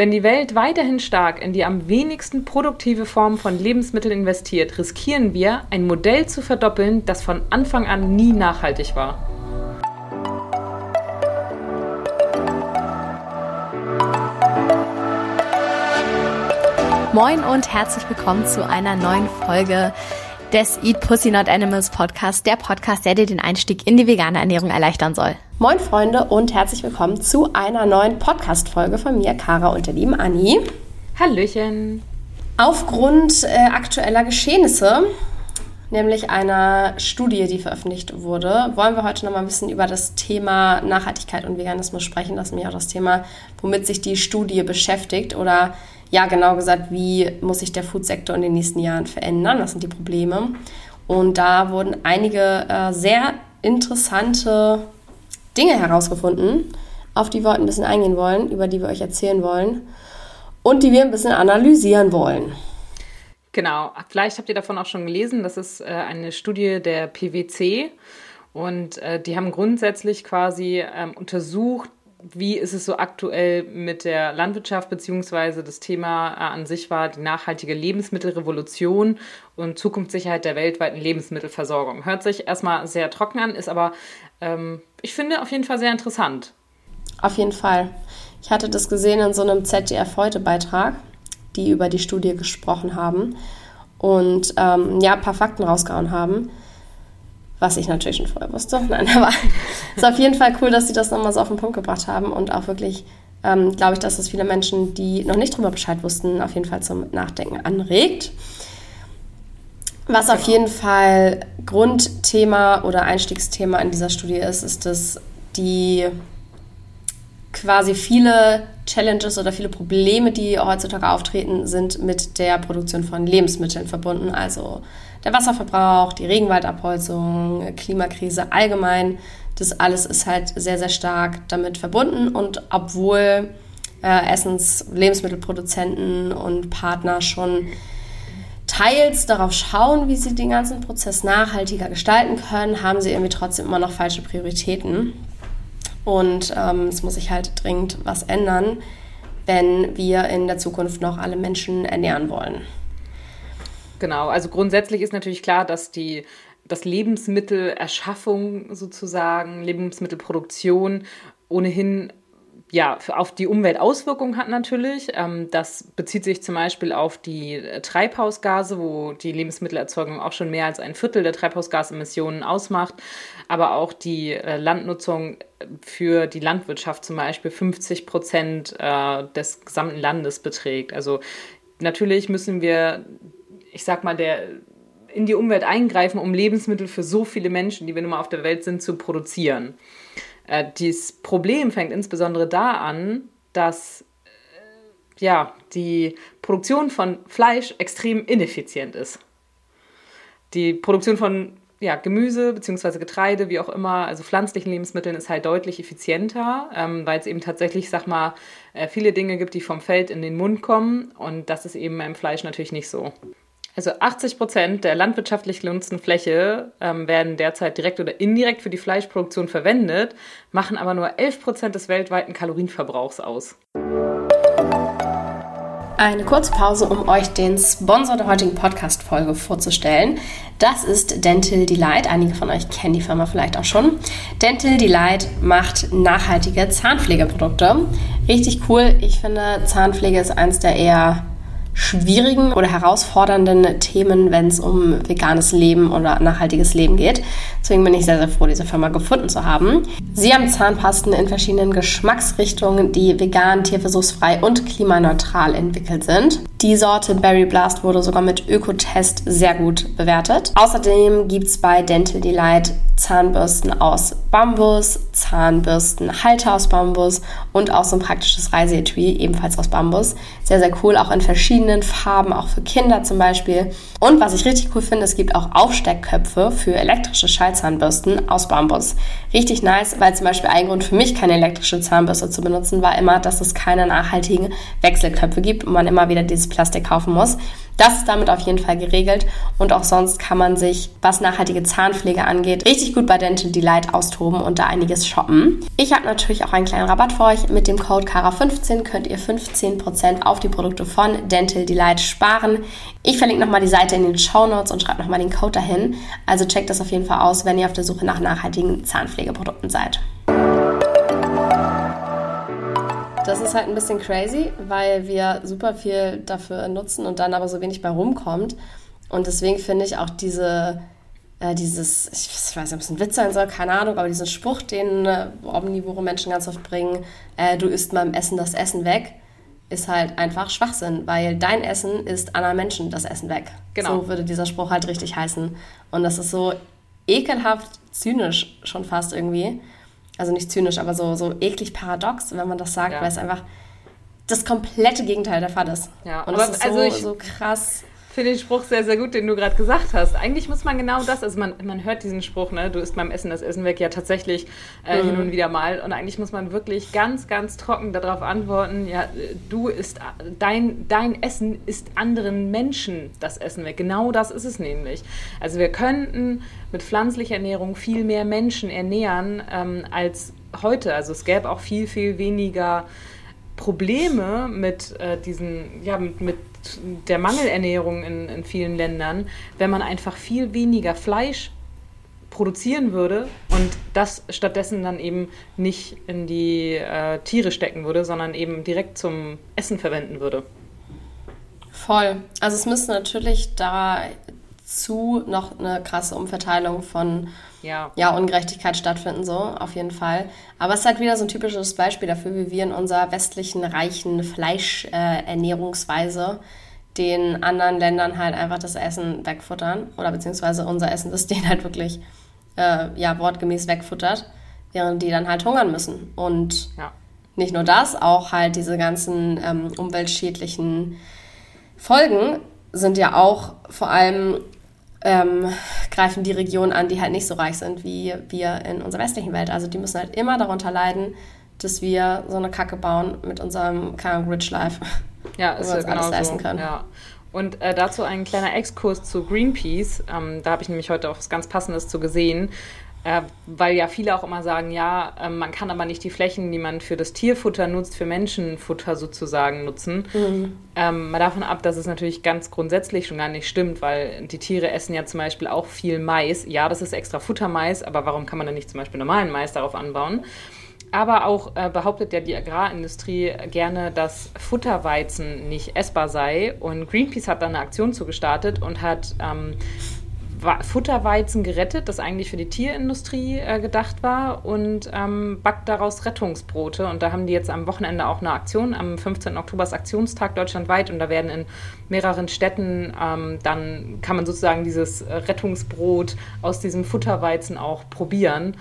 Wenn die Welt weiterhin stark in die am wenigsten produktive Form von Lebensmitteln investiert, riskieren wir, ein Modell zu verdoppeln, das von Anfang an nie nachhaltig war. Moin und herzlich willkommen zu einer neuen Folge des Eat Pussy Not Animals Podcast, der Podcast, der dir den Einstieg in die vegane Ernährung erleichtern soll. Moin Freunde und herzlich willkommen zu einer neuen Podcast-Folge von mir, Kara und der lieben Anni. Hallöchen. Aufgrund äh, aktueller Geschehnisse, nämlich einer Studie, die veröffentlicht wurde, wollen wir heute noch mal ein bisschen über das Thema Nachhaltigkeit und Veganismus sprechen. Das ist mir auch das Thema, womit sich die Studie beschäftigt oder ja, genau gesagt, wie muss sich der Foodsektor in den nächsten Jahren verändern? Was sind die Probleme? Und da wurden einige äh, sehr interessante Dinge herausgefunden, auf die wir heute ein bisschen eingehen wollen, über die wir euch erzählen wollen und die wir ein bisschen analysieren wollen. Genau, vielleicht habt ihr davon auch schon gelesen, das ist äh, eine Studie der PwC und äh, die haben grundsätzlich quasi ähm, untersucht, wie ist es so aktuell mit der Landwirtschaft, beziehungsweise das Thema äh, an sich war die nachhaltige Lebensmittelrevolution und Zukunftssicherheit der weltweiten Lebensmittelversorgung. Hört sich erstmal sehr trocken an, ist aber, ähm, ich finde, auf jeden Fall sehr interessant. Auf jeden Fall. Ich hatte das gesehen in so einem ZDF-Heute-Beitrag, die über die Studie gesprochen haben und ähm, ja, ein paar Fakten rausgehauen haben was ich natürlich schon vorher wusste. Nein, aber es ist auf jeden Fall cool, dass sie das nochmal so auf den Punkt gebracht haben und auch wirklich, ähm, glaube ich, dass es viele Menschen, die noch nicht drüber Bescheid wussten, auf jeden Fall zum Nachdenken anregt. Was genau. auf jeden Fall Grundthema oder Einstiegsthema in dieser Studie ist, ist, dass die quasi viele Challenges oder viele Probleme, die heutzutage auftreten, sind mit der Produktion von Lebensmitteln verbunden. Also der Wasserverbrauch, die Regenwaldabholzung, Klimakrise allgemein, das alles ist halt sehr, sehr stark damit verbunden. Und obwohl äh, Essens-, Lebensmittelproduzenten und Partner schon teils darauf schauen, wie sie den ganzen Prozess nachhaltiger gestalten können, haben sie irgendwie trotzdem immer noch falsche Prioritäten. Und ähm, es muss sich halt dringend was ändern, wenn wir in der Zukunft noch alle Menschen ernähren wollen. Genau, also grundsätzlich ist natürlich klar, dass die dass Lebensmittelerschaffung sozusagen, Lebensmittelproduktion ohnehin ja, auf die Umwelt Auswirkungen hat natürlich. Ähm, das bezieht sich zum Beispiel auf die äh, Treibhausgase, wo die Lebensmittelerzeugung auch schon mehr als ein Viertel der Treibhausgasemissionen ausmacht, aber auch die äh, Landnutzung für die Landwirtschaft zum Beispiel 50 Prozent äh, des gesamten Landes beträgt. Also natürlich müssen wir ich sag mal, der in die Umwelt eingreifen, um Lebensmittel für so viele Menschen, die wir nun mal auf der Welt sind, zu produzieren. Äh, dieses Problem fängt insbesondere da an, dass äh, ja, die Produktion von Fleisch extrem ineffizient ist. Die Produktion von ja, Gemüse bzw. Getreide, wie auch immer, also pflanzlichen Lebensmitteln ist halt deutlich effizienter, ähm, weil es eben tatsächlich, sag mal, äh, viele Dinge gibt, die vom Feld in den Mund kommen und das ist eben beim Fleisch natürlich nicht so. Also 80 Prozent der landwirtschaftlich genutzten Fläche ähm, werden derzeit direkt oder indirekt für die Fleischproduktion verwendet, machen aber nur 11 Prozent des weltweiten Kalorienverbrauchs aus. Eine kurze Pause, um euch den Sponsor der heutigen Podcast-Folge vorzustellen. Das ist Dental Delight. Einige von euch kennen die Firma vielleicht auch schon. Dental Delight macht nachhaltige Zahnpflegeprodukte. Richtig cool. Ich finde, Zahnpflege ist eins der eher schwierigen oder herausfordernden Themen, wenn es um veganes Leben oder nachhaltiges Leben geht. Deswegen bin ich sehr, sehr froh, diese Firma gefunden zu haben. Sie haben Zahnpasten in verschiedenen Geschmacksrichtungen, die vegan, tierversuchsfrei und klimaneutral entwickelt sind. Die Sorte Berry Blast wurde sogar mit Ökotest sehr gut bewertet. Außerdem gibt es bei Dental Delight Zahnbürsten aus Bambus, Zahnbürstenhalter aus Bambus und auch so ein praktisches Reiseetui, ebenfalls aus Bambus. Sehr, sehr cool, auch in verschiedenen Farben, auch für Kinder zum Beispiel. Und was ich richtig cool finde, es gibt auch Aufsteckköpfe für elektrische Schallzahnbürsten aus Bambus. Richtig nice, weil zum Beispiel ein Grund für mich, keine elektrische Zahnbürste zu benutzen, war immer, dass es keine nachhaltigen Wechselköpfe gibt und man immer wieder dieses Plastik kaufen muss. Das ist damit auf jeden Fall geregelt und auch sonst kann man sich, was nachhaltige Zahnpflege angeht, richtig gut bei Dental Delight austoben und da einiges shoppen. Ich habe natürlich auch einen kleinen Rabatt für euch. Mit dem Code KARA15 könnt ihr 15% auf die Produkte von Dental Delight sparen. Ich verlinke nochmal die Seite in den Show Notes und schreibe nochmal den Code dahin. Also checkt das auf jeden Fall aus, wenn ihr auf der Suche nach nachhaltigen Zahnpflegeprodukten seid. Das ist halt ein bisschen crazy, weil wir super viel dafür nutzen und dann aber so wenig bei rumkommt. Und deswegen finde ich auch diese, äh, dieses, ich weiß nicht, ob es ein Witz sein soll, keine Ahnung, aber diesen Spruch, den äh, omnivore Menschen ganz oft bringen, äh, du isst beim Essen das Essen weg, ist halt einfach Schwachsinn, weil dein Essen ist anderen Menschen das Essen weg. Genau. So würde dieser Spruch halt richtig heißen. Und das ist so ekelhaft zynisch schon fast irgendwie also nicht zynisch, aber so, so eklig paradox, wenn man das sagt, ja. weil es einfach das komplette Gegenteil der Fall ist. Ja, und das ist so, also so krass finde den Spruch sehr, sehr gut, den du gerade gesagt hast. Eigentlich muss man genau das, also man, man hört diesen Spruch, ne, du isst beim Essen das Essen weg, ja tatsächlich äh, mhm. hin und wieder mal. Und eigentlich muss man wirklich ganz, ganz trocken darauf antworten, ja, du isst, dein, dein Essen ist anderen Menschen das Essen weg. Genau das ist es nämlich. Also wir könnten mit pflanzlicher Ernährung viel mehr Menschen ernähren ähm, als heute. Also es gäbe auch viel, viel weniger Probleme mit äh, diesen, ja, mit, mit der Mangelernährung in, in vielen Ländern, wenn man einfach viel weniger Fleisch produzieren würde und das stattdessen dann eben nicht in die äh, Tiere stecken würde, sondern eben direkt zum Essen verwenden würde. Voll. Also es müsste natürlich dazu noch eine krasse Umverteilung von ja. ja, Ungerechtigkeit stattfinden, so auf jeden Fall. Aber es ist halt wieder so ein typisches Beispiel dafür, wie wir in unserer westlichen, reichen Fleischernährungsweise äh, den anderen Ländern halt einfach das Essen wegfuttern oder beziehungsweise unser Essen, das denen halt wirklich äh, ja, wortgemäß wegfuttert, während die dann halt hungern müssen. Und ja. nicht nur das, auch halt diese ganzen ähm, umweltschädlichen Folgen sind ja auch vor allem ähm, greifen die Regionen an, die halt nicht so reich sind wie wir in unserer westlichen Welt. Also die müssen halt immer darunter leiden, dass wir so eine Kacke bauen mit unserem keine Rich Life. Ja, ist ja genau leisten können. Ja. Und äh, dazu ein kleiner Exkurs zu Greenpeace. Ähm, da habe ich nämlich heute auch was ganz Passendes zu gesehen. Äh, weil ja viele auch immer sagen, ja, äh, man kann aber nicht die Flächen, die man für das Tierfutter nutzt, für Menschenfutter sozusagen nutzen. Mhm. Ähm, mal davon ab, dass es natürlich ganz grundsätzlich schon gar nicht stimmt, weil die Tiere essen ja zum Beispiel auch viel Mais. Ja, das ist extra Futtermais, aber warum kann man dann nicht zum Beispiel normalen Mais darauf anbauen? Aber auch äh, behauptet ja die Agrarindustrie gerne, dass Futterweizen nicht essbar sei. Und Greenpeace hat da eine Aktion zugestartet und hat ähm, Futterweizen gerettet, das eigentlich für die Tierindustrie äh, gedacht war und ähm, backt daraus Rettungsbrote. Und da haben die jetzt am Wochenende auch eine Aktion. Am 15. Oktober ist Aktionstag deutschlandweit und da werden in mehreren Städten ähm, dann kann man sozusagen dieses Rettungsbrot aus diesem Futterweizen auch probieren,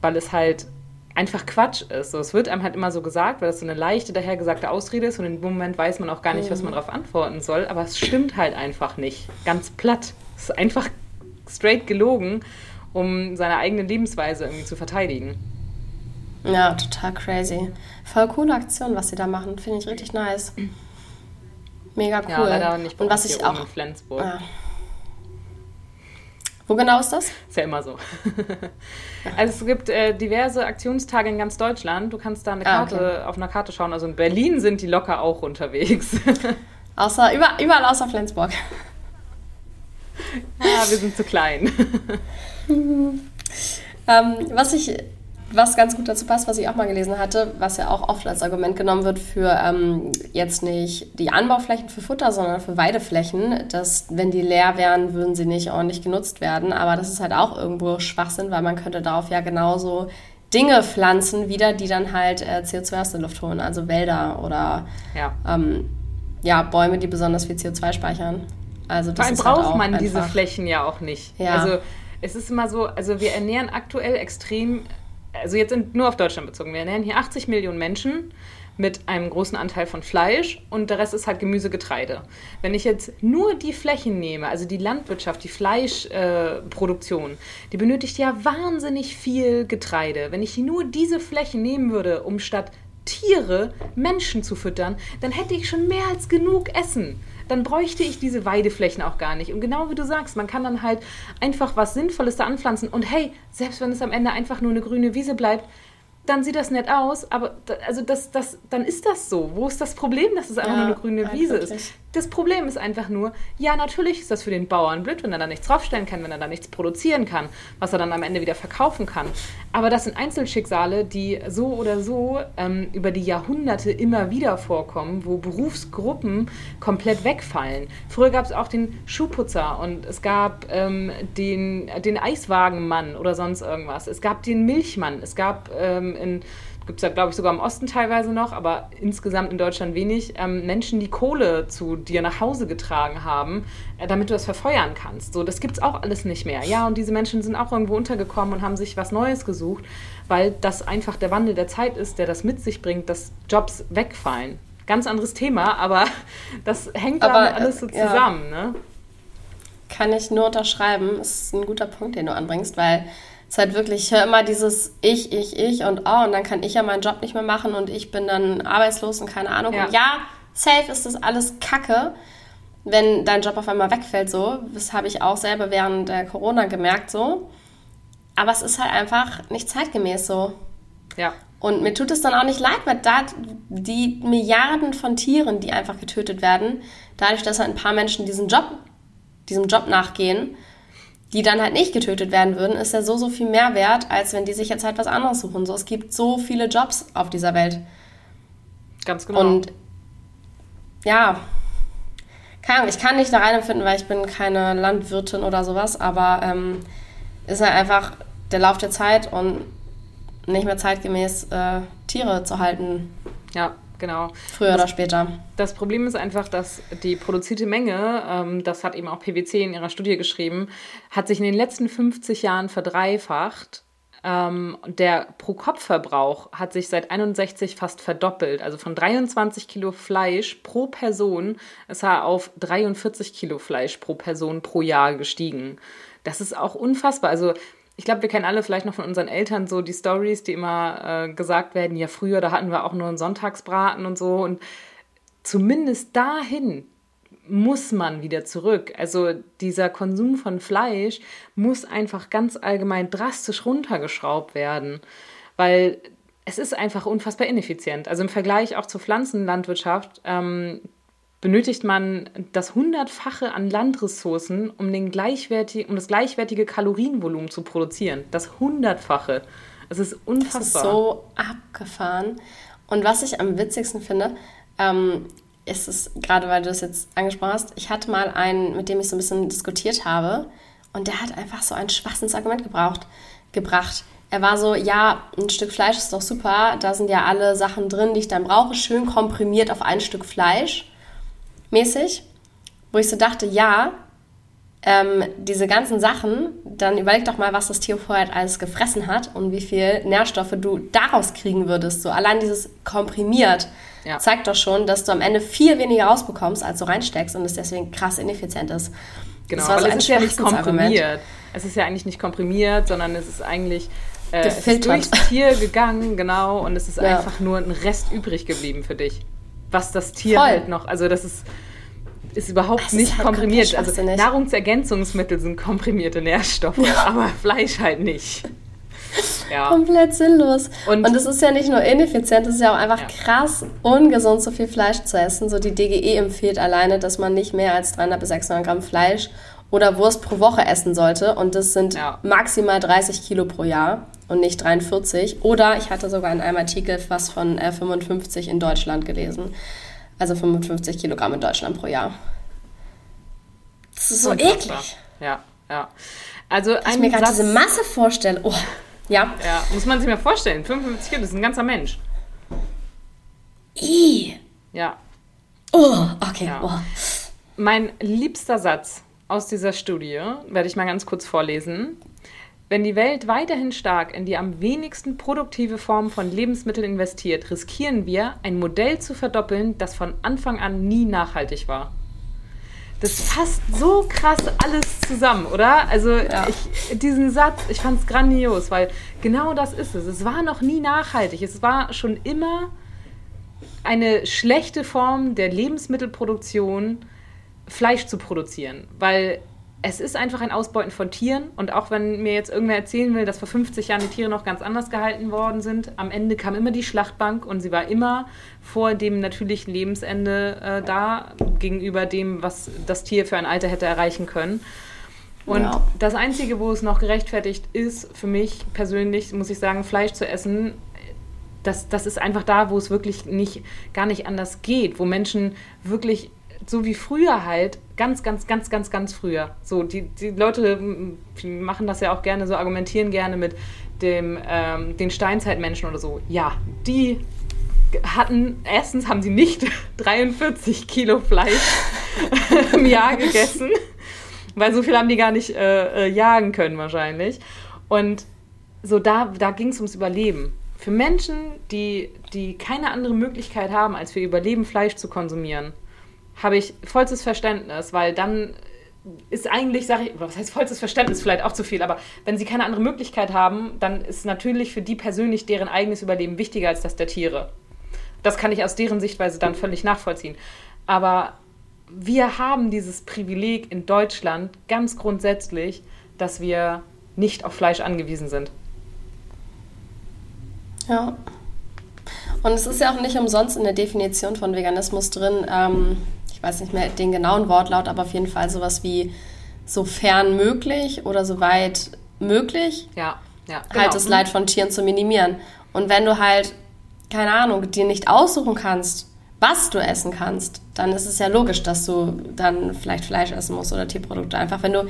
weil es halt einfach Quatsch ist. So, es wird einem halt immer so gesagt, weil das so eine leichte, dahergesagte Ausrede ist und in dem Moment weiß man auch gar nicht, was man darauf antworten soll. Aber es stimmt halt einfach nicht. Ganz platt. Es ist einfach straight gelogen, um seine eigene Lebensweise irgendwie zu verteidigen. Ja, total crazy. Voll coole Aktion, was sie da machen. Finde ich richtig nice. Mega cool. Ja, leider nicht bei Und was ich auch. In Flensburg. Ja. Wo genau ist das? Ist ja immer so. also es gibt äh, diverse Aktionstage in ganz Deutschland. Du kannst da eine Karte, ah, okay. auf einer Karte schauen. Also in Berlin sind die locker auch unterwegs. außer, überall außer Flensburg. Ah, wir sind zu klein. ähm, was ich was ganz gut dazu passt, was ich auch mal gelesen hatte, was ja auch oft als Argument genommen wird für ähm, jetzt nicht die Anbauflächen für Futter, sondern für Weideflächen, dass wenn die leer wären, würden sie nicht ordentlich genutzt werden. Aber das ist halt auch irgendwo Schwachsinn, weil man könnte darauf ja genauso Dinge pflanzen wieder, die dann halt äh, CO2 aus der Luft holen, also Wälder oder ja. Ähm, ja, Bäume, die besonders viel CO2 speichern. Also das Vor allem halt braucht man einfach. diese Flächen ja auch nicht. Ja. Also es ist immer so, also wir ernähren aktuell extrem, also jetzt nur auf Deutschland bezogen, wir ernähren hier 80 Millionen Menschen mit einem großen Anteil von Fleisch und der Rest ist halt Gemüse, Getreide. Wenn ich jetzt nur die Flächen nehme, also die Landwirtschaft, die Fleischproduktion, äh, die benötigt ja wahnsinnig viel Getreide. Wenn ich nur diese Flächen nehmen würde, um statt Tiere Menschen zu füttern, dann hätte ich schon mehr als genug Essen. Dann bräuchte ich diese Weideflächen auch gar nicht. Und genau wie du sagst, man kann dann halt einfach was Sinnvolles da anpflanzen. Und hey, selbst wenn es am Ende einfach nur eine grüne Wiese bleibt, dann sieht das nett aus, aber also das, das, dann ist das so. Wo ist das Problem, dass es einfach ja, nur eine grüne Wiese ist? Das Problem ist einfach nur, ja, natürlich ist das für den Bauern blöd, wenn er da nichts draufstellen kann, wenn er da nichts produzieren kann, was er dann am Ende wieder verkaufen kann. Aber das sind Einzelschicksale, die so oder so ähm, über die Jahrhunderte immer wieder vorkommen, wo Berufsgruppen komplett wegfallen. Früher gab es auch den Schuhputzer und es gab ähm, den, den Eiswagenmann oder sonst irgendwas. Es gab den Milchmann. Es gab ähm, in gibt es ja, glaube ich, sogar im Osten teilweise noch, aber insgesamt in Deutschland wenig, ähm, Menschen, die Kohle zu dir nach Hause getragen haben, äh, damit du das verfeuern kannst. So, das gibt es auch alles nicht mehr. Ja, und diese Menschen sind auch irgendwo untergekommen und haben sich was Neues gesucht, weil das einfach der Wandel der Zeit ist, der das mit sich bringt, dass Jobs wegfallen. Ganz anderes Thema, aber das hängt aber, damit alles so zusammen. Ja. Ne? Kann ich nur unterschreiben. Das ist ein guter Punkt, den du anbringst, weil ist halt wirklich, ich höre immer dieses Ich, ich, ich und oh, und dann kann ich ja meinen Job nicht mehr machen und ich bin dann arbeitslos und keine Ahnung. Ja, und ja safe ist das alles Kacke, wenn dein Job auf einmal wegfällt, so. Das habe ich auch selber während der Corona gemerkt, so. Aber es ist halt einfach nicht zeitgemäß so. Ja. Und mir tut es dann auch nicht leid, weil da die Milliarden von Tieren, die einfach getötet werden, dadurch, dass halt ein paar Menschen diesen Job, diesem Job nachgehen, die dann halt nicht getötet werden würden, ist ja so, so viel mehr wert, als wenn die sich jetzt halt was anderes suchen. So, es gibt so viele Jobs auf dieser Welt. Ganz genau. Und ja, keine Ahnung, ich kann nicht da reinempfinden, weil ich bin keine Landwirtin oder sowas, aber ähm, ist halt einfach der Lauf der Zeit und nicht mehr zeitgemäß äh, Tiere zu halten. Ja, Genau. Früher das, oder später. Das Problem ist einfach, dass die produzierte Menge, ähm, das hat eben auch PwC in ihrer Studie geschrieben, hat sich in den letzten 50 Jahren verdreifacht. Ähm, der Pro-Kopf-Verbrauch hat sich seit 61 fast verdoppelt. Also von 23 Kilo Fleisch pro Person ist er auf 43 Kilo Fleisch pro Person pro Jahr gestiegen. Das ist auch unfassbar. Also ich glaube, wir kennen alle vielleicht noch von unseren Eltern so die Stories, die immer äh, gesagt werden, ja früher, da hatten wir auch nur einen Sonntagsbraten und so. Und zumindest dahin muss man wieder zurück. Also dieser Konsum von Fleisch muss einfach ganz allgemein drastisch runtergeschraubt werden, weil es ist einfach unfassbar ineffizient. Also im Vergleich auch zur Pflanzenlandwirtschaft ähm, benötigt man das Hundertfache an Landressourcen, um, den gleichwertig, um das gleichwertige Kalorienvolumen zu produzieren. Das Hundertfache. Es ist unfassbar. Das ist so abgefahren. Und was ich am witzigsten finde, ähm, ist es, gerade weil du das jetzt angesprochen hast, ich hatte mal einen, mit dem ich so ein bisschen diskutiert habe, und der hat einfach so ein Schwachsinnsargument gebraucht, gebracht. Er war so, ja, ein Stück Fleisch ist doch super, da sind ja alle Sachen drin, die ich dann brauche, schön komprimiert auf ein Stück Fleisch mäßig, wo ich so dachte, ja, ähm, diese ganzen Sachen, dann überleg doch mal, was das Tier vorher alles gefressen hat und wie viel Nährstoffe du daraus kriegen würdest. So allein dieses komprimiert ja. zeigt doch schon, dass du am Ende viel weniger rausbekommst, als du reinsteckst und es deswegen krass ineffizient ist. Genau, das war so es ist ja nicht komprimiert. Es ist ja eigentlich nicht komprimiert, sondern es ist eigentlich äh, es ist durchs Tier gegangen, genau, und es ist ja. einfach nur ein Rest übrig geblieben für dich was das Tier Voll. halt noch, also das ist, ist überhaupt das nicht ist halt komprimiert. Also Nahrungsergänzungsmittel sind komprimierte Nährstoffe, ja. aber Fleisch halt nicht. Ja. Komplett sinnlos. Und, und es ist ja nicht nur ineffizient, es ist ja auch einfach ja. krass ungesund, so viel Fleisch zu essen. So die DGE empfiehlt alleine, dass man nicht mehr als 300 bis 600 Gramm Fleisch oder Wurst pro Woche essen sollte. Und das sind ja. maximal 30 Kilo pro Jahr und nicht 43. Oder ich hatte sogar in einem Artikel was von äh, 55 in Deutschland gelesen. Also 55 Kilogramm in Deutschland pro Jahr. Das ist so Unfassbar. eklig. Ja, ja. Also ich mir gerade diese Masse vorstelle. Oh, ja. Ja, muss man sich mal vorstellen. 55 Kilo, das ist ein ganzer Mensch. I. Ja. Oh, okay. Ja. Oh. Mein liebster Satz aus dieser Studie werde ich mal ganz kurz vorlesen. Wenn die Welt weiterhin stark in die am wenigsten produktive Form von Lebensmitteln investiert, riskieren wir, ein Modell zu verdoppeln, das von Anfang an nie nachhaltig war. Das fasst so krass alles zusammen, oder? Also ja. ich, diesen Satz, ich fand es grandios, weil genau das ist es. Es war noch nie nachhaltig. Es war schon immer eine schlechte Form der Lebensmittelproduktion, Fleisch zu produzieren, weil es ist einfach ein Ausbeuten von Tieren. Und auch wenn mir jetzt irgendwer erzählen will, dass vor 50 Jahren die Tiere noch ganz anders gehalten worden sind, am Ende kam immer die Schlachtbank und sie war immer vor dem natürlichen Lebensende äh, da, gegenüber dem, was das Tier für ein Alter hätte erreichen können. Und ja. das Einzige, wo es noch gerechtfertigt ist, für mich persönlich, muss ich sagen, Fleisch zu essen, das, das ist einfach da, wo es wirklich nicht, gar nicht anders geht, wo Menschen wirklich so wie früher halt, ganz, ganz, ganz, ganz, ganz früher. So, die, die Leute machen das ja auch gerne, so argumentieren gerne mit dem, ähm, den Steinzeitmenschen oder so. Ja, die hatten, erstens haben sie nicht 43 Kilo Fleisch im Jahr gegessen, weil so viel haben die gar nicht äh, äh, jagen können wahrscheinlich. Und so da, da ging es ums Überleben. Für Menschen, die, die keine andere Möglichkeit haben, als für Überleben Fleisch zu konsumieren, habe ich vollstes Verständnis, weil dann ist eigentlich, sage ich, was heißt vollstes Verständnis, vielleicht auch zu viel, aber wenn sie keine andere Möglichkeit haben, dann ist natürlich für die persönlich deren eigenes Überleben wichtiger als das der Tiere. Das kann ich aus deren Sichtweise dann völlig nachvollziehen. Aber wir haben dieses Privileg in Deutschland ganz grundsätzlich, dass wir nicht auf Fleisch angewiesen sind. Ja. Und es ist ja auch nicht umsonst in der Definition von Veganismus drin, ähm, ich weiß nicht mehr den genauen Wortlaut, aber auf jeden Fall sowas wie sofern möglich oder soweit möglich. Ja, ja. Genau. Halt das Leid von Tieren zu minimieren. Und wenn du halt, keine Ahnung, dir nicht aussuchen kannst, was du essen kannst, dann ist es ja logisch, dass du dann vielleicht Fleisch essen musst oder Tierprodukte. Einfach wenn du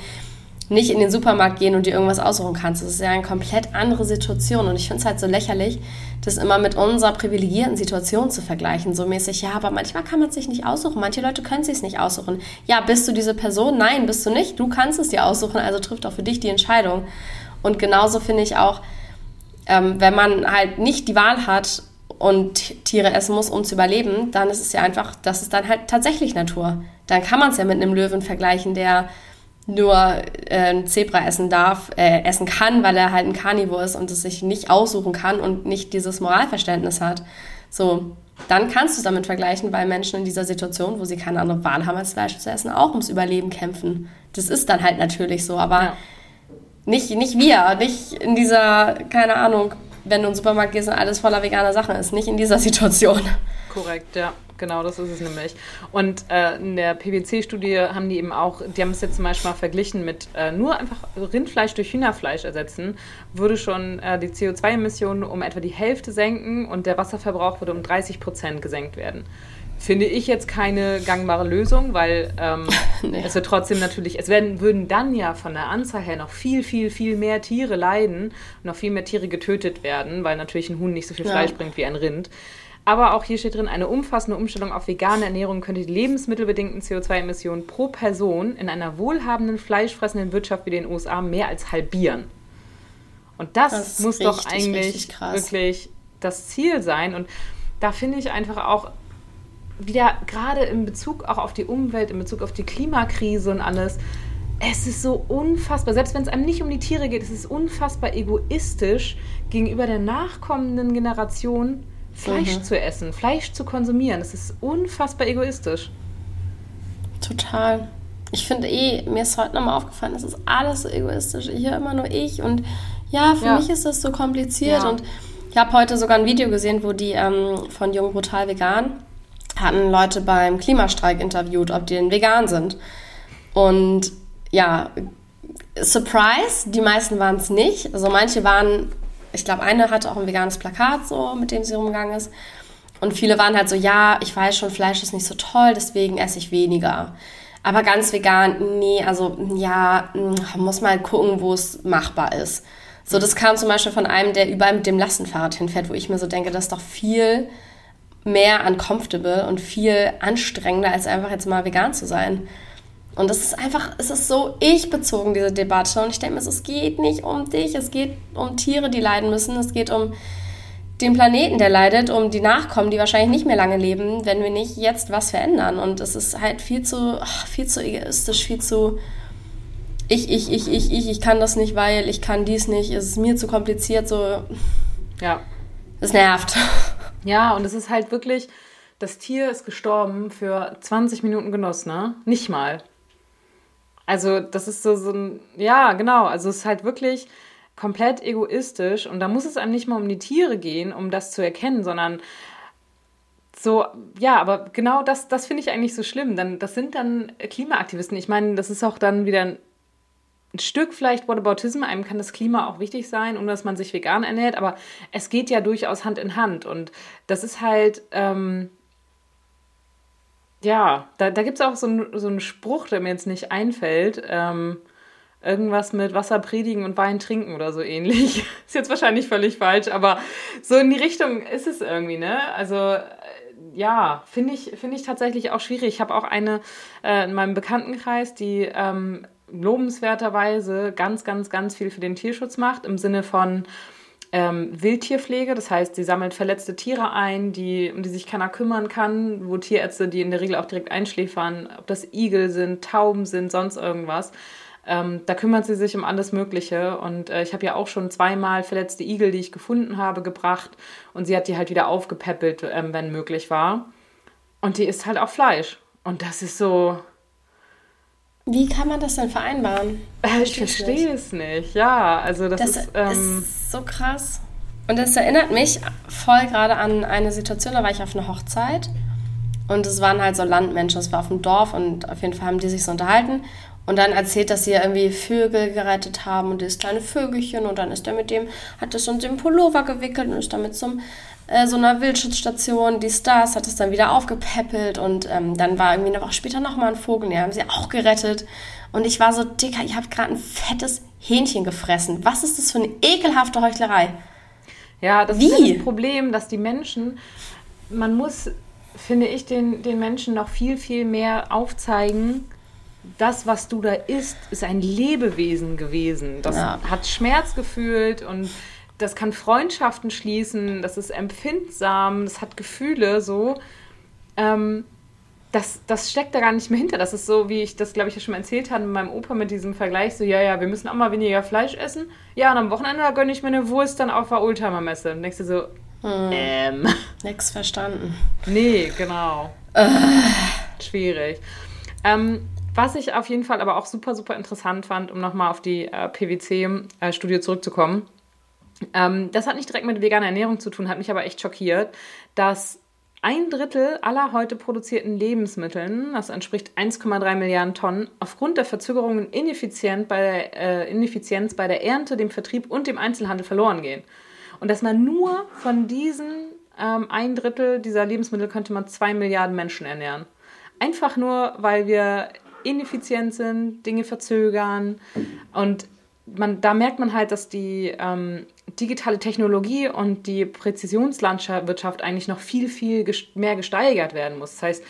nicht in den Supermarkt gehen und dir irgendwas aussuchen kannst. Das ist ja eine komplett andere Situation. Und ich finde es halt so lächerlich, das immer mit unserer privilegierten Situation zu vergleichen. So mäßig, ja, aber manchmal kann man es sich nicht aussuchen. Manche Leute können sich nicht aussuchen. Ja, bist du diese Person? Nein, bist du nicht. Du kannst es dir aussuchen, also trifft auch für dich die Entscheidung. Und genauso finde ich auch, ähm, wenn man halt nicht die Wahl hat und Tiere essen muss, um zu überleben, dann ist es ja einfach, das ist dann halt tatsächlich Natur. Dann kann man es ja mit einem Löwen vergleichen, der nur äh, ein Zebra essen darf, äh, essen kann, weil er halt ein Carnivore ist und es sich nicht aussuchen kann und nicht dieses Moralverständnis hat. So, dann kannst du es damit vergleichen, weil Menschen in dieser Situation, wo sie keine andere Wahl haben, als Fleisch zu essen, auch ums Überleben kämpfen. Das ist dann halt natürlich so, aber ja. nicht, nicht wir, nicht in dieser, keine Ahnung, wenn du in den Supermarkt gehst und alles voller veganer Sachen ist, nicht in dieser Situation. Korrekt, ja. Genau, das ist es nämlich. Und äh, in der PwC-Studie haben die eben auch, die haben es jetzt zum Beispiel mal verglichen mit äh, nur einfach Rindfleisch durch Hühnerfleisch ersetzen, würde schon äh, die CO2-Emissionen um etwa die Hälfte senken und der Wasserverbrauch würde um 30 Prozent gesenkt werden. Finde ich jetzt keine gangbare Lösung, weil ähm, nee. es wird trotzdem natürlich, es werden, würden dann ja von der Anzahl her noch viel, viel, viel mehr Tiere leiden und noch viel mehr Tiere getötet werden, weil natürlich ein Huhn nicht so viel ja. Fleisch bringt wie ein Rind. Aber auch hier steht drin, eine umfassende Umstellung auf vegane Ernährung könnte die lebensmittelbedingten CO2-Emissionen pro Person in einer wohlhabenden, fleischfressenden Wirtschaft wie den USA mehr als halbieren. Und das, das muss richtig, doch eigentlich wirklich das Ziel sein. Und da finde ich einfach auch wieder gerade in Bezug auch auf die Umwelt, in Bezug auf die Klimakrise und alles, es ist so unfassbar, selbst wenn es einem nicht um die Tiere geht, es ist unfassbar egoistisch gegenüber der nachkommenden Generation Fleisch mhm. zu essen, Fleisch zu konsumieren. Das ist unfassbar egoistisch. Total. Ich finde eh, mir ist heute nochmal aufgefallen, es ist alles so egoistisch. Hier immer nur ich und ja, für ja. mich ist das so kompliziert. Ja. Und ich habe heute sogar ein Video gesehen, wo die ähm, von Jung Brutal Vegan hatten Leute beim Klimastreik interviewt, ob die denn vegan sind. Und ja, Surprise, die meisten waren es nicht. Also manche waren ich glaube, eine hatte auch ein veganes Plakat, so, mit dem sie rumgegangen ist. Und viele waren halt so, ja, ich weiß schon, Fleisch ist nicht so toll, deswegen esse ich weniger. Aber ganz vegan, nee, also ja, hm, muss mal gucken, wo es machbar ist. So, das kam zum Beispiel von einem, der überall mit dem Lastenfahrrad hinfährt, wo ich mir so denke, das ist doch viel mehr uncomfortable und viel anstrengender, als einfach jetzt mal vegan zu sein. Und es ist einfach, es ist so ich-bezogen, diese Debatte. Und ich denke mir, es geht nicht um dich, es geht um Tiere, die leiden müssen, es geht um den Planeten, der leidet, um die Nachkommen, die wahrscheinlich nicht mehr lange leben, wenn wir nicht jetzt was verändern. Und es ist halt viel zu, ach, viel zu egoistisch, viel zu ich, ich, ich, ich, ich, ich kann das nicht, weil ich kann dies nicht, es ist mir zu kompliziert, so. Ja. Es nervt. Ja, und es ist halt wirklich, das Tier ist gestorben für 20 Minuten Genuss, ne? Nicht mal. Also, das ist so, so ein, ja, genau. Also, es ist halt wirklich komplett egoistisch und da muss es einem nicht mal um die Tiere gehen, um das zu erkennen, sondern so, ja, aber genau das, das finde ich eigentlich so schlimm. Dann, das sind dann Klimaaktivisten. Ich meine, das ist auch dann wieder ein, ein Stück vielleicht Whataboutism. Einem kann das Klima auch wichtig sein, um dass man sich vegan ernährt, aber es geht ja durchaus Hand in Hand. Und das ist halt, ähm, ja, da, da gibt es auch so, ein, so einen Spruch, der mir jetzt nicht einfällt. Ähm, irgendwas mit Wasser predigen und Wein trinken oder so ähnlich. ist jetzt wahrscheinlich völlig falsch, aber so in die Richtung ist es irgendwie, ne? Also äh, ja, finde ich, find ich tatsächlich auch schwierig. Ich habe auch eine äh, in meinem Bekanntenkreis, die ähm, lobenswerterweise ganz, ganz, ganz viel für den Tierschutz macht, im Sinne von ähm, Wildtierpflege. Das heißt, sie sammelt verletzte Tiere ein, die, um die sich keiner kümmern kann, wo Tierärzte die in der Regel auch direkt einschläfern, ob das Igel sind, Tauben sind, sonst irgendwas. Ähm, da kümmert sie sich um alles Mögliche. Und äh, ich habe ja auch schon zweimal verletzte Igel, die ich gefunden habe, gebracht. Und sie hat die halt wieder aufgepäppelt, ähm, wenn möglich war. Und die isst halt auch Fleisch. Und das ist so, wie kann man das denn vereinbaren? Äh, ich verstehe es nicht. Ja, also das, das ist, ähm, ist so krass. Und das erinnert mich voll gerade an eine Situation, da war ich auf einer Hochzeit und es waren halt so Landmenschen, es war auf dem Dorf und auf jeden Fall haben die sich so unterhalten und dann erzählt, dass sie irgendwie Vögel gerettet haben und dieses kleine Vögelchen und dann ist er mit dem, hat das uns im Pullover gewickelt und ist damit zum äh, so einer Wildschutzstation, die Stars, hat es dann wieder aufgepäppelt und ähm, dann war irgendwie eine Woche später nochmal ein Vogel, den haben sie auch gerettet. Und ich war so, Dicker, ihr habt gerade ein fettes Hähnchen gefressen. Was ist das für eine ekelhafte Heuchlerei? Ja, das Wie? ist das Problem, dass die Menschen, man muss, finde ich, den, den Menschen noch viel, viel mehr aufzeigen, das, was du da isst, ist ein Lebewesen gewesen. Das ja. hat Schmerz gefühlt und das kann Freundschaften schließen, das ist empfindsam, das hat Gefühle so. Ähm, das, das steckt da gar nicht mehr hinter. Das ist so, wie ich das, glaube ich, ja schon mal erzählt habe mit meinem Opa mit diesem Vergleich, so, ja, ja, wir müssen auch mal weniger Fleisch essen. Ja, und am Wochenende da gönne ich mir eine Wurst dann auf der Oldtimer-Messe. Und denkst du so, hm. ähm. Nix verstanden. Nee, genau. Äh. Schwierig. Ähm, was ich auf jeden Fall aber auch super, super interessant fand, um nochmal auf die äh, PwC-Studie äh, zurückzukommen, ähm, das hat nicht direkt mit veganer Ernährung zu tun, hat mich aber echt schockiert, dass ein Drittel aller heute produzierten Lebensmitteln, das entspricht 1,3 Milliarden Tonnen, aufgrund der Verzögerungen ineffizient bei der, äh, Ineffizienz bei der Ernte, dem Vertrieb und dem Einzelhandel verloren gehen. Und dass man nur von diesen ähm, ein Drittel dieser Lebensmittel könnte man zwei Milliarden Menschen ernähren. Einfach nur, weil wir ineffizient sind, Dinge verzögern und man, da merkt man halt, dass die ähm, digitale Technologie und die Präzisionslandwirtschaft eigentlich noch viel, viel mehr gesteigert werden muss. Das heißt,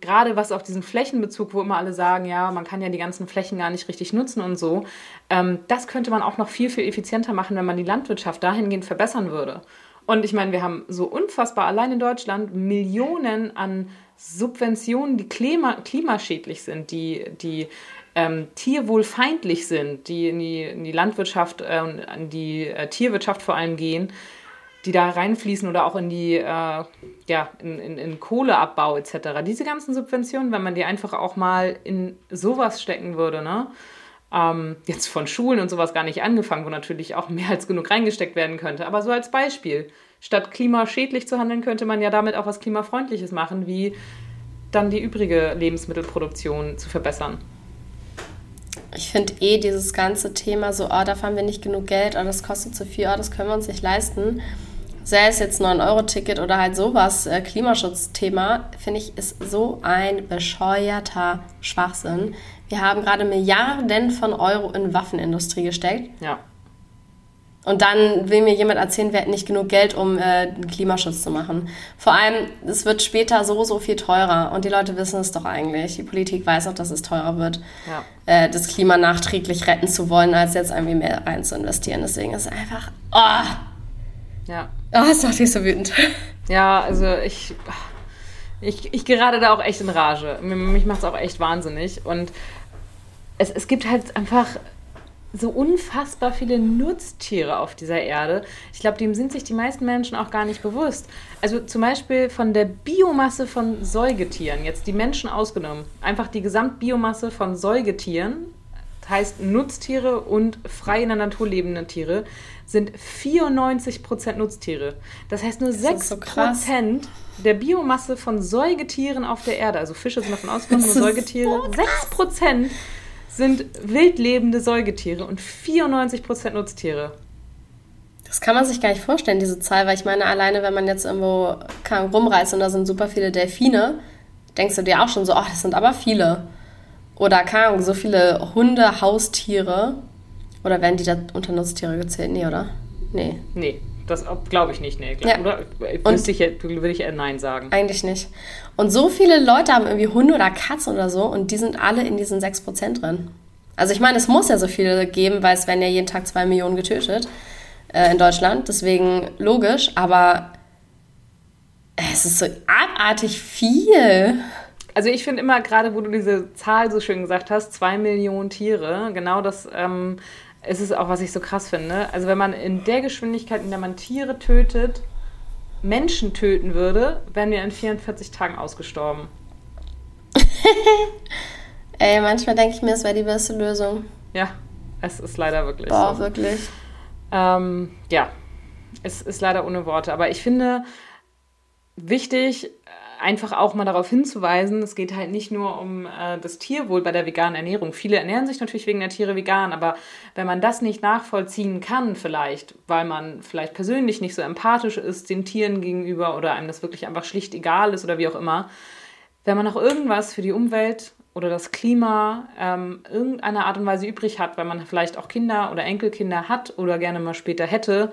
gerade was auf diesen Flächenbezug, wo immer alle sagen, ja, man kann ja die ganzen Flächen gar nicht richtig nutzen und so, ähm, das könnte man auch noch viel, viel effizienter machen, wenn man die Landwirtschaft dahingehend verbessern würde. Und ich meine, wir haben so unfassbar allein in Deutschland Millionen an Subventionen, die klima klimaschädlich sind, die, die ähm, tierwohlfeindlich sind, die in die, in die Landwirtschaft äh, und die äh, Tierwirtschaft vor allem gehen, die da reinfließen oder auch in die äh, ja, in, in, in, Kohleabbau etc. Diese ganzen Subventionen, wenn man die einfach auch mal in sowas stecken würde, ne? Ähm, jetzt von Schulen und sowas gar nicht angefangen, wo natürlich auch mehr als genug reingesteckt werden könnte. Aber so als Beispiel, statt klimaschädlich zu handeln, könnte man ja damit auch was klimafreundliches machen, wie dann die übrige Lebensmittelproduktion zu verbessern ich finde eh dieses ganze Thema so, oh, dafür haben wir nicht genug Geld, oh, das kostet zu viel, oh, das können wir uns nicht leisten. Sei es jetzt 9-Euro-Ticket oder halt sowas, äh, Klimaschutzthema, finde ich, ist so ein bescheuerter Schwachsinn. Wir haben gerade Milliarden von Euro in Waffenindustrie gesteckt. Ja. Und dann will mir jemand erzählen, wir hätten nicht genug Geld, um äh, Klimaschutz zu machen. Vor allem, es wird später so, so viel teurer. Und die Leute wissen es doch eigentlich. Die Politik weiß auch, dass es teurer wird, ja. äh, das Klima nachträglich retten zu wollen, als jetzt irgendwie mehr rein zu investieren. Deswegen ist es einfach, oh, ja. Oh, das macht mich so wütend. Ja, also ich, ich, ich gerade da auch echt in Rage. Mich macht es auch echt wahnsinnig. Und es, es gibt halt einfach so unfassbar viele Nutztiere auf dieser Erde. Ich glaube, dem sind sich die meisten Menschen auch gar nicht bewusst. Also zum Beispiel von der Biomasse von Säugetieren, jetzt die Menschen ausgenommen, einfach die Gesamtbiomasse von Säugetieren, heißt Nutztiere und frei in der Natur lebende Tiere, sind 94% Nutztiere. Das heißt nur das 6% so der Biomasse von Säugetieren auf der Erde, also Fische sind davon ausgenommen, nur Säugetiere, so 6% sind wildlebende Säugetiere und 94% Nutztiere. Das kann man sich gar nicht vorstellen, diese Zahl, weil ich meine, alleine wenn man jetzt irgendwo rumreist und da sind super viele Delfine, denkst du dir auch schon so, ach, das sind aber viele. Oder keine Ahnung, so viele Hunde, Haustiere. Oder werden die da unter Nutztiere gezählt? Nee, oder? Nee. Nee, das glaube ich nicht. Nee, ja. Oder wüsste ich, würde ich eher Nein sagen. Eigentlich nicht. Und so viele Leute haben irgendwie Hunde oder Katzen oder so und die sind alle in diesen 6% drin. Also ich meine, es muss ja so viele geben, weil es werden ja jeden Tag zwei Millionen getötet äh, in Deutschland. Deswegen logisch, aber es ist so abartig viel. Also ich finde immer, gerade wo du diese Zahl so schön gesagt hast, zwei Millionen Tiere, genau das ähm, ist es auch, was ich so krass finde. Also wenn man in der Geschwindigkeit, in der man Tiere tötet, Menschen töten würde, wären wir in 44 Tagen ausgestorben. Ey, manchmal denke ich mir, es wäre die beste Lösung. Ja, es ist leider wirklich Boah, so. wirklich. Ähm, ja, es ist leider ohne Worte. Aber ich finde wichtig, einfach auch mal darauf hinzuweisen, es geht halt nicht nur um äh, das Tierwohl bei der veganen Ernährung. Viele ernähren sich natürlich wegen der Tiere vegan, aber wenn man das nicht nachvollziehen kann, vielleicht, weil man vielleicht persönlich nicht so empathisch ist den Tieren gegenüber oder einem das wirklich einfach schlicht egal ist oder wie auch immer, wenn man noch irgendwas für die Umwelt oder das Klima ähm, irgendeiner Art und Weise übrig hat, weil man vielleicht auch Kinder oder Enkelkinder hat oder gerne mal später hätte,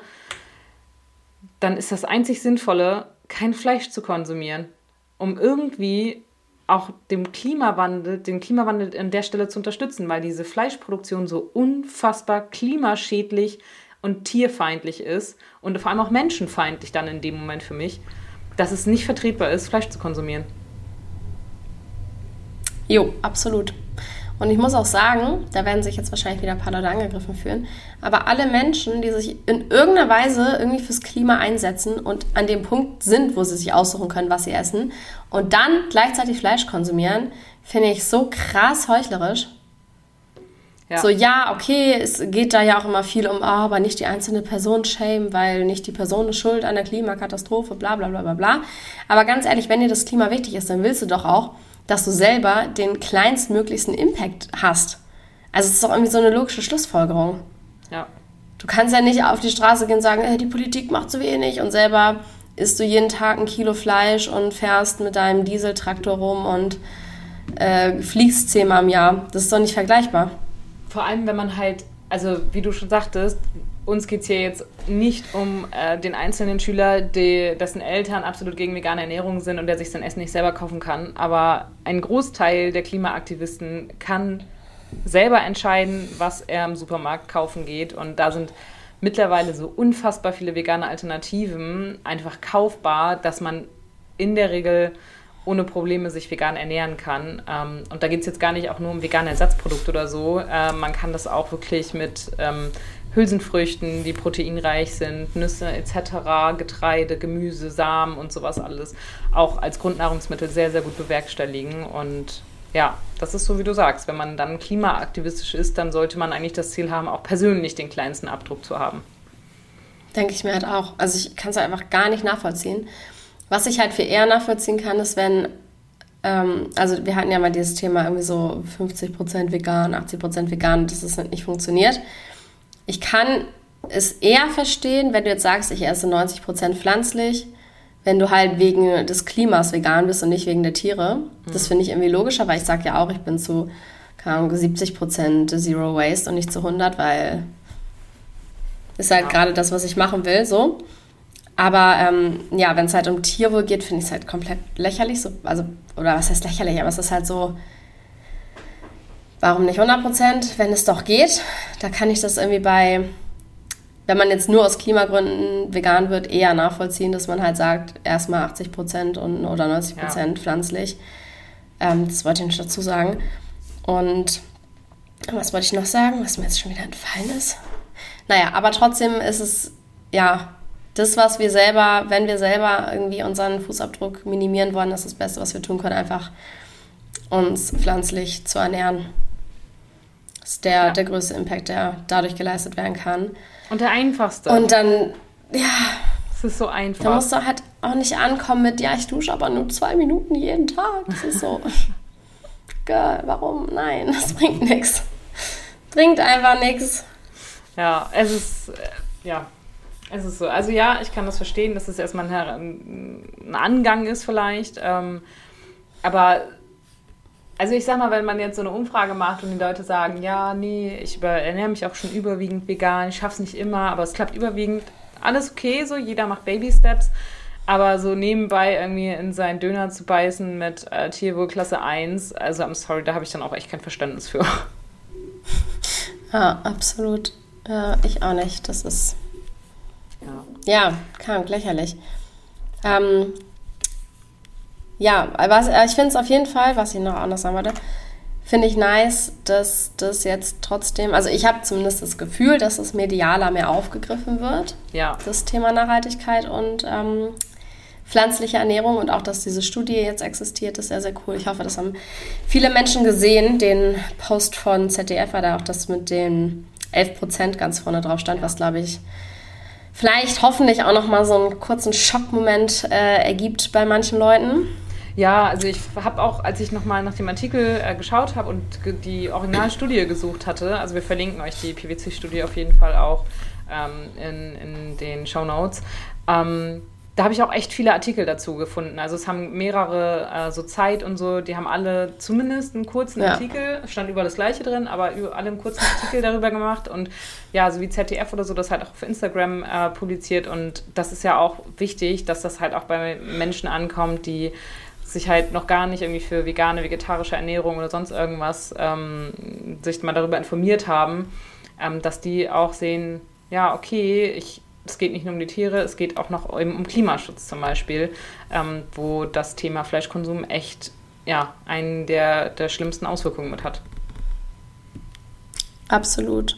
dann ist das einzig Sinnvolle, kein Fleisch zu konsumieren um irgendwie auch dem Klimawandel, den Klimawandel an der Stelle zu unterstützen, weil diese Fleischproduktion so unfassbar klimaschädlich und tierfeindlich ist und vor allem auch menschenfeindlich dann in dem Moment für mich, dass es nicht vertretbar ist, Fleisch zu konsumieren. Jo, absolut. Und ich muss auch sagen, da werden sich jetzt wahrscheinlich wieder ein paar Leute angegriffen fühlen, aber alle Menschen, die sich in irgendeiner Weise irgendwie fürs Klima einsetzen und an dem Punkt sind, wo sie sich aussuchen können, was sie essen, und dann gleichzeitig Fleisch konsumieren, finde ich so krass heuchlerisch. Ja. So, ja, okay, es geht da ja auch immer viel um, oh, aber nicht die einzelne Person shame, weil nicht die Person ist schuld an der Klimakatastrophe, bla bla bla bla bla. Aber ganz ehrlich, wenn dir das Klima wichtig ist, dann willst du doch auch, dass du selber den kleinstmöglichsten Impact hast. Also es ist doch irgendwie so eine logische Schlussfolgerung. Ja. Du kannst ja nicht auf die Straße gehen und sagen, hey, die Politik macht zu wenig und selber isst du jeden Tag ein Kilo Fleisch und fährst mit deinem Dieseltraktor rum und äh, fliegst zehnmal im Jahr. Das ist doch nicht vergleichbar. Vor allem, wenn man halt, also wie du schon sagtest, uns geht es hier jetzt nicht um äh, den einzelnen Schüler, die, dessen Eltern absolut gegen vegane Ernährung sind und der sich sein Essen nicht selber kaufen kann. Aber ein Großteil der Klimaaktivisten kann selber entscheiden, was er im Supermarkt kaufen geht. Und da sind mittlerweile so unfassbar viele vegane Alternativen einfach kaufbar, dass man in der Regel ohne Probleme sich vegan ernähren kann. Ähm, und da geht es jetzt gar nicht auch nur um vegane Ersatzprodukte oder so. Äh, man kann das auch wirklich mit ähm, Hülsenfrüchten, die proteinreich sind, Nüsse etc., Getreide, Gemüse, Samen und sowas alles auch als Grundnahrungsmittel sehr, sehr gut bewerkstelligen. Und ja, das ist so, wie du sagst. Wenn man dann klimaaktivistisch ist, dann sollte man eigentlich das Ziel haben, auch persönlich den kleinsten Abdruck zu haben. Denke ich mir halt auch. Also ich kann es halt einfach gar nicht nachvollziehen. Was ich halt viel eher nachvollziehen kann, ist, wenn, ähm, also wir hatten ja mal dieses Thema irgendwie so 50% vegan, 80% vegan, dass es halt nicht funktioniert. Ich kann es eher verstehen, wenn du jetzt sagst, ich esse 90% pflanzlich, wenn du halt wegen des Klimas vegan bist und nicht wegen der Tiere. Das mhm. finde ich irgendwie logischer, weil ich sage ja auch, ich bin zu, keine Ahnung, 70% Zero Waste und nicht zu 100, weil ist halt ja. gerade das, was ich machen will, so. Aber ähm, ja, wenn es halt um Tierwohl geht, finde ich es halt komplett lächerlich. So, also, oder was heißt lächerlich, aber es ist halt so, Warum nicht 100% wenn es doch geht? Da kann ich das irgendwie bei, wenn man jetzt nur aus Klimagründen vegan wird, eher nachvollziehen, dass man halt sagt, erstmal 80% und, oder 90 ja. pflanzlich. Ähm, das wollte ich nicht dazu sagen. Und Was wollte ich noch sagen, was mir jetzt schon wieder entfallen ist? Naja, aber trotzdem ist es, ja, das, was wir selber, wenn wir selber irgendwie unseren Fußabdruck minimieren wollen, ist das Beste, was wir tun können, einfach uns pflanzlich zu ernähren. Das ist der, ja. der größte Impact, der dadurch geleistet werden kann. Und der einfachste. Und dann, ja. Es ist so einfach. Da musst du halt auch nicht ankommen mit, ja, ich dusche aber nur zwei Minuten jeden Tag. Das ist so, Girl, warum? Nein, das bringt nichts. Bringt einfach nichts. Ja, es ist, äh, ja, es ist so. Also ja, ich kann das verstehen, dass es erstmal ein, ein Angang ist vielleicht. Ähm, aber also ich sag mal, wenn man jetzt so eine Umfrage macht und die Leute sagen, ja, nee, ich ernähre mich auch schon überwiegend vegan, ich schaffe es nicht immer, aber es klappt überwiegend, alles okay, so jeder macht Baby-Steps. Aber so nebenbei irgendwie in seinen Döner zu beißen mit äh, Tierwohl Klasse 1, also I'm sorry, da habe ich dann auch echt kein Verständnis für. Ja, absolut. Ja, ich auch nicht. Das ist. Ja, ja krank, lächerlich. Ähm, ja, was, äh, ich finde es auf jeden Fall, was ich noch anders sagen wollte, finde ich nice, dass das jetzt trotzdem, also ich habe zumindest das Gefühl, dass es medialer mehr aufgegriffen wird. Ja. Das Thema Nachhaltigkeit und ähm, pflanzliche Ernährung und auch, dass diese Studie jetzt existiert, ist sehr, sehr cool. Ich hoffe, das haben viele Menschen gesehen. Den Post von ZDF war da auch das mit den 11 Prozent ganz vorne drauf stand, was glaube ich vielleicht hoffentlich auch noch mal so einen kurzen Schockmoment äh, ergibt bei manchen Leuten. Ja, also ich habe auch, als ich nochmal nach dem Artikel äh, geschaut habe und die Originalstudie gesucht hatte, also wir verlinken euch die PwC-Studie auf jeden Fall auch ähm, in, in den Show Notes. Ähm, da habe ich auch echt viele Artikel dazu gefunden. Also es haben mehrere, äh, so Zeit und so, die haben alle zumindest einen kurzen ja. Artikel, stand über das Gleiche drin, aber über, alle einen kurzen Artikel darüber gemacht und ja, so wie ZDF oder so, das halt auch auf Instagram äh, publiziert und das ist ja auch wichtig, dass das halt auch bei Menschen ankommt, die sich halt noch gar nicht irgendwie für vegane, vegetarische Ernährung oder sonst irgendwas ähm, sich mal darüber informiert haben, ähm, dass die auch sehen, ja, okay, ich es geht nicht nur um die Tiere, es geht auch noch um Klimaschutz zum Beispiel, ähm, wo das Thema Fleischkonsum echt ja, einen der, der schlimmsten Auswirkungen mit hat. Absolut.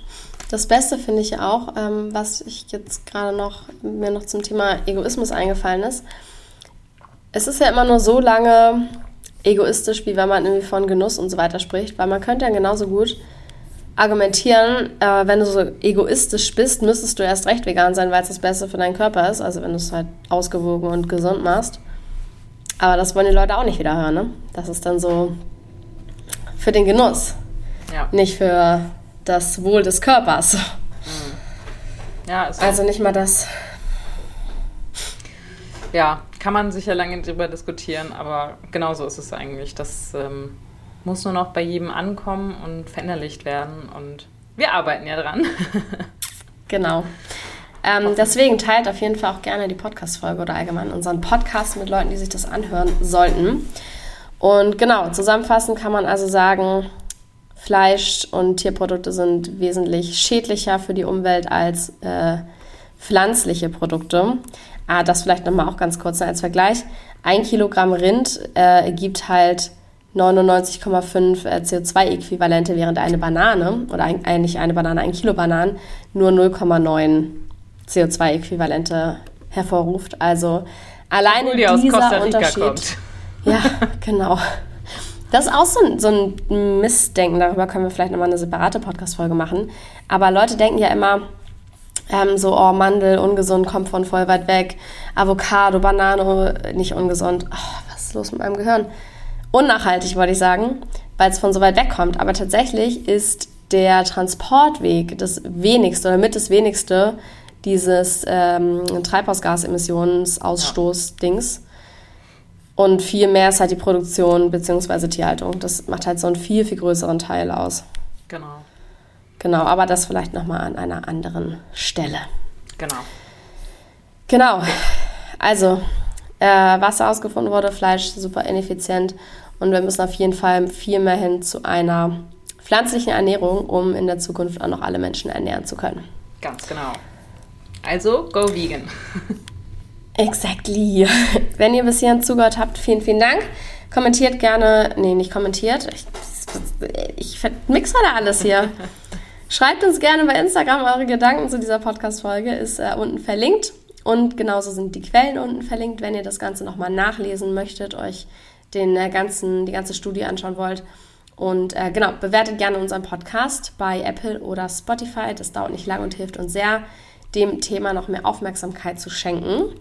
Das Beste finde ich auch, ähm, was ich jetzt gerade noch mir noch zum Thema Egoismus eingefallen ist. Es ist ja immer nur so lange egoistisch, wie wenn man irgendwie von Genuss und so weiter spricht, weil man könnte ja genauso gut argumentieren, äh, wenn du so egoistisch bist, müsstest du erst recht vegan sein, weil es das Beste für deinen Körper ist. Also wenn du es halt ausgewogen und gesund machst. Aber das wollen die Leute auch nicht wieder hören, ne? Das ist dann so für den Genuss. Ja. Nicht für das Wohl des Körpers. Mhm. Ja, also nicht mal das. Ja, kann man sicher lange drüber diskutieren, aber genauso ist es eigentlich. Das ähm, muss nur noch bei jedem ankommen und verinnerlicht werden. Und wir arbeiten ja dran. genau. Ähm, deswegen teilt auf jeden Fall auch gerne die Podcast-Folge oder allgemein unseren Podcast mit Leuten, die sich das anhören sollten. Und genau, zusammenfassend kann man also sagen, Fleisch und Tierprodukte sind wesentlich schädlicher für die Umwelt als äh, pflanzliche Produkte. Ah, das vielleicht nochmal auch ganz kurz als Vergleich. Ein Kilogramm Rind äh, ergibt halt 99,5 äh, CO2-Äquivalente, während eine Banane, oder eigentlich eine Banane, ein Kilo Bananen, nur 0,9 CO2-Äquivalente hervorruft. Also alleine Obwohl die dieser aus Unterschied. Kommt. Ja, genau. Das ist auch so ein, so ein Missdenken, darüber können wir vielleicht nochmal eine separate Podcast-Folge machen. Aber Leute denken ja immer, ähm, so, oh, Mandel, ungesund, kommt von voll weit weg. Avocado, Banane, nicht ungesund. Oh, was ist los mit meinem Gehirn? unnachhaltig, wollte ich sagen, weil es von so weit wegkommt. Aber tatsächlich ist der Transportweg das wenigste oder mit das wenigste dieses ähm, Treibhausgasemissionsausstoß-Dings. Und viel mehr ist halt die Produktion bzw. Tierhaltung. Das macht halt so einen viel, viel größeren Teil aus. Genau. Genau, aber das vielleicht nochmal an einer anderen Stelle. Genau. Genau. Also, äh, Wasser ausgefunden wurde, Fleisch super ineffizient und wir müssen auf jeden Fall viel mehr hin zu einer pflanzlichen Ernährung, um in der Zukunft auch noch alle Menschen ernähren zu können. Ganz genau. Also, go vegan. Exactly. Wenn ihr bis hierhin zugehört habt, vielen, vielen Dank. Kommentiert gerne, nee, nicht kommentiert. Ich ich mixe da alles hier. Schreibt uns gerne bei Instagram eure Gedanken zu dieser Podcast-Folge, ist äh, unten verlinkt. Und genauso sind die Quellen unten verlinkt, wenn ihr das Ganze nochmal nachlesen möchtet, euch den äh, ganzen, die ganze Studie anschauen wollt. Und äh, genau, bewertet gerne unseren Podcast bei Apple oder Spotify. Das dauert nicht lang und hilft uns sehr, dem Thema noch mehr Aufmerksamkeit zu schenken.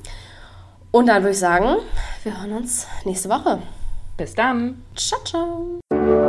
Und dann würde ich sagen, wir hören uns nächste Woche. Bis dann. Ciao, ciao.